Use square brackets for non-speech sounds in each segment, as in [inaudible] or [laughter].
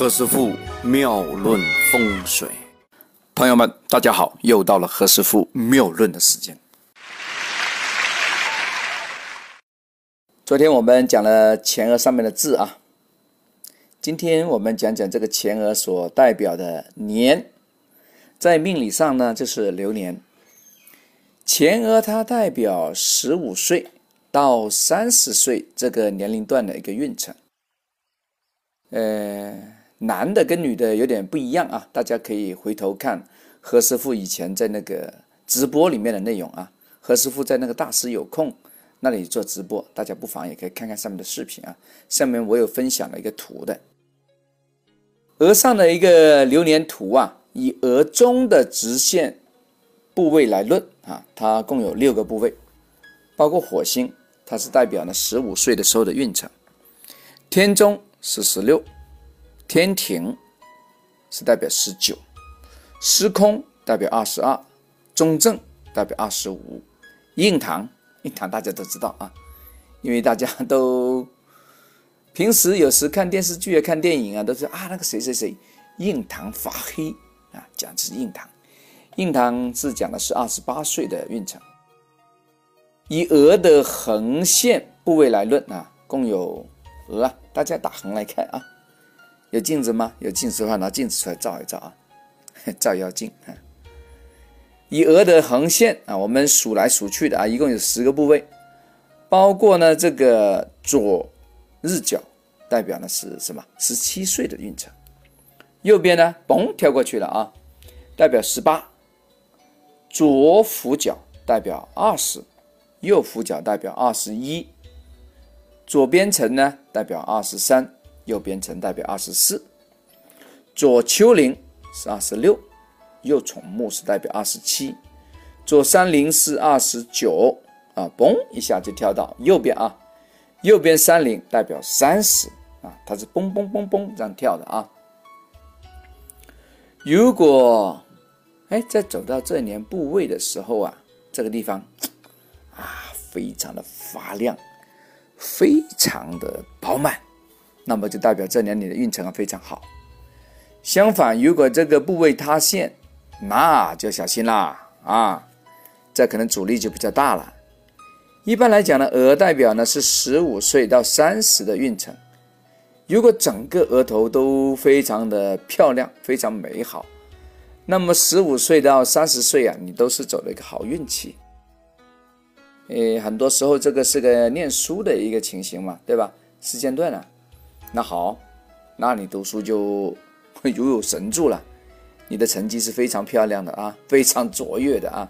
何师傅妙论风水，朋友们，大家好，又到了何师傅妙论的时间。昨天我们讲了前额上面的字啊，今天我们讲讲这个前额所代表的年，在命理上呢，就是流年。前额它代表十五岁到三十岁这个年龄段的一个运程。呃，男的跟女的有点不一样啊，大家可以回头看何师傅以前在那个直播里面的内容啊。何师傅在那个大师有空那里做直播，大家不妨也可以看看上面的视频啊。上面我有分享了一个图的，额上的一个流年图啊，以额中的直线部位来论啊，它共有六个部位，包括火星，它是代表呢十五岁的时候的运程，天中。是十六，天庭是代表十九，司空代表二十二，中正代表二十五，印堂印堂大家都知道啊，因为大家 [laughs] 都平时有时看电视剧啊、看电影啊，都是啊那个谁谁谁印堂发黑啊，讲的是印堂，印堂是讲的是二十八岁的运程，以额的横线部位来论啊，共有。额啊，大家打横来看啊，有镜子吗？有镜子的话，拿镜子出来照一照啊，[laughs] 照妖镜啊。以额的横线啊，我们数来数去的啊，一共有十个部位，包括呢这个左日角，代表的是什么？十七岁的运程。右边呢，嘣跳过去了啊，代表十八。左辅角代表二十，右辅角代表二十一。左边层呢代表二十三，右边层代表二十四。左丘陵是二十六，右宠木是代表二十七。左山陵是二十九啊，嘣一下就跳到右边啊。右边山陵代表三十啊，它是嘣嘣嘣嘣这样跳的啊。如果哎在走到这年部位的时候啊，这个地方啊非常的发亮。非常的饱满，那么就代表这两年的运程啊非常好。相反，如果这个部位塌陷，那就小心啦啊，这可能阻力就比较大了。一般来讲呢，额代表呢是十五岁到三十的运程。如果整个额头都非常的漂亮、非常美好，那么十五岁到三十岁啊，你都是走了一个好运气。诶，很多时候这个是个念书的一个情形嘛，对吧？时间段了，那好，那你读书就 [laughs] 会如有神助了，你的成绩是非常漂亮的啊，非常卓越的啊，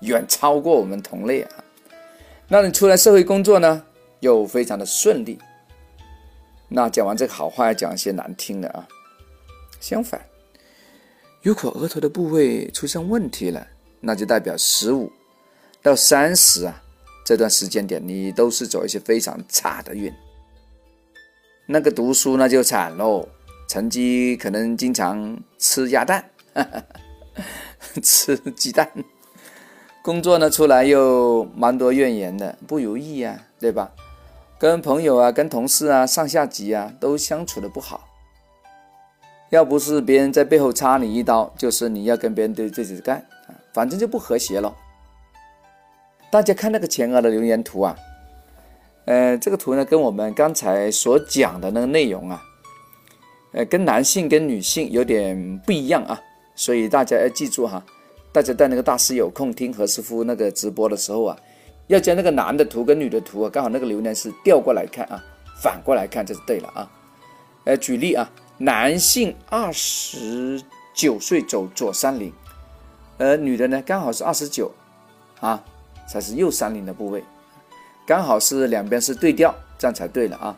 远超过我们同类啊。那你出来社会工作呢，又非常的顺利。那讲完这个好话，要讲一些难听的啊。相反，如果额头的部位出现问题了，那就代表十五到三十啊。这段时间点，你都是走一些非常差的运，那个读书那就惨喽，成绩可能经常吃鸭蛋，哈 [laughs] 哈吃鸡蛋，工作呢出来又蛮多怨言的，不如意呀，对吧？跟朋友啊，跟同事啊，上下级啊，都相处的不好。要不是别人在背后插你一刀，就是你要跟别人对对着干啊，反正就不和谐了。大家看那个前额的留言图啊，呃，这个图呢跟我们刚才所讲的那个内容啊，呃，跟男性跟女性有点不一样啊，所以大家要记住哈，大家在那个大师有空听何师傅那个直播的时候啊，要将那个男的图跟女的图啊，刚好那个流年是调过来看啊，反过来看就是对了啊。呃，举例啊，男性二十九岁走左三零，而女的呢刚好是二十九啊。才是右三陵的部位，刚好是两边是对调，这样才对了啊！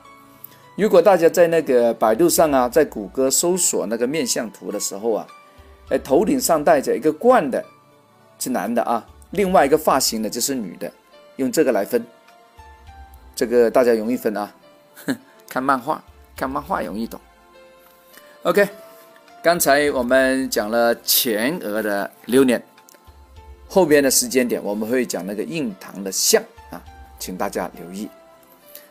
如果大家在那个百度上啊，在谷歌搜索那个面相图的时候啊，哎，头顶上戴着一个冠的是男的啊，另外一个发型的就是女的，用这个来分，这个大家容易分啊，哼 [laughs] 看漫画，看漫画容易懂。OK，刚才我们讲了前额的流年。后边的时间点我们会讲那个印堂的像，请大家留意。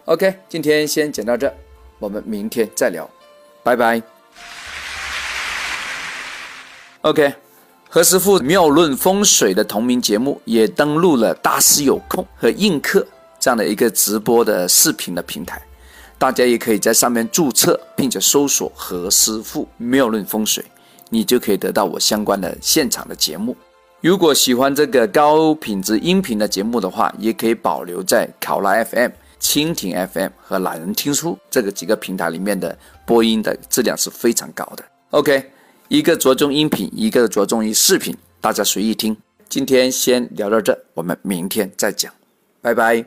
OK，今天先讲到这，我们明天再聊，拜拜。OK，何师傅妙论风水的同名节目也登录了大师有空和映客这样的一个直播的视频的平台，大家也可以在上面注册，并且搜索何师傅妙论风水，你就可以得到我相关的现场的节目。如果喜欢这个高品质音频的节目的话，也可以保留在考拉 FM、蜻蜓 FM 和懒人听书这个几个平台里面的播音的质量是非常高的。OK。一个着重音频，一个着重于视频，大家随意听。今天先聊到这，我们明天再讲，拜拜。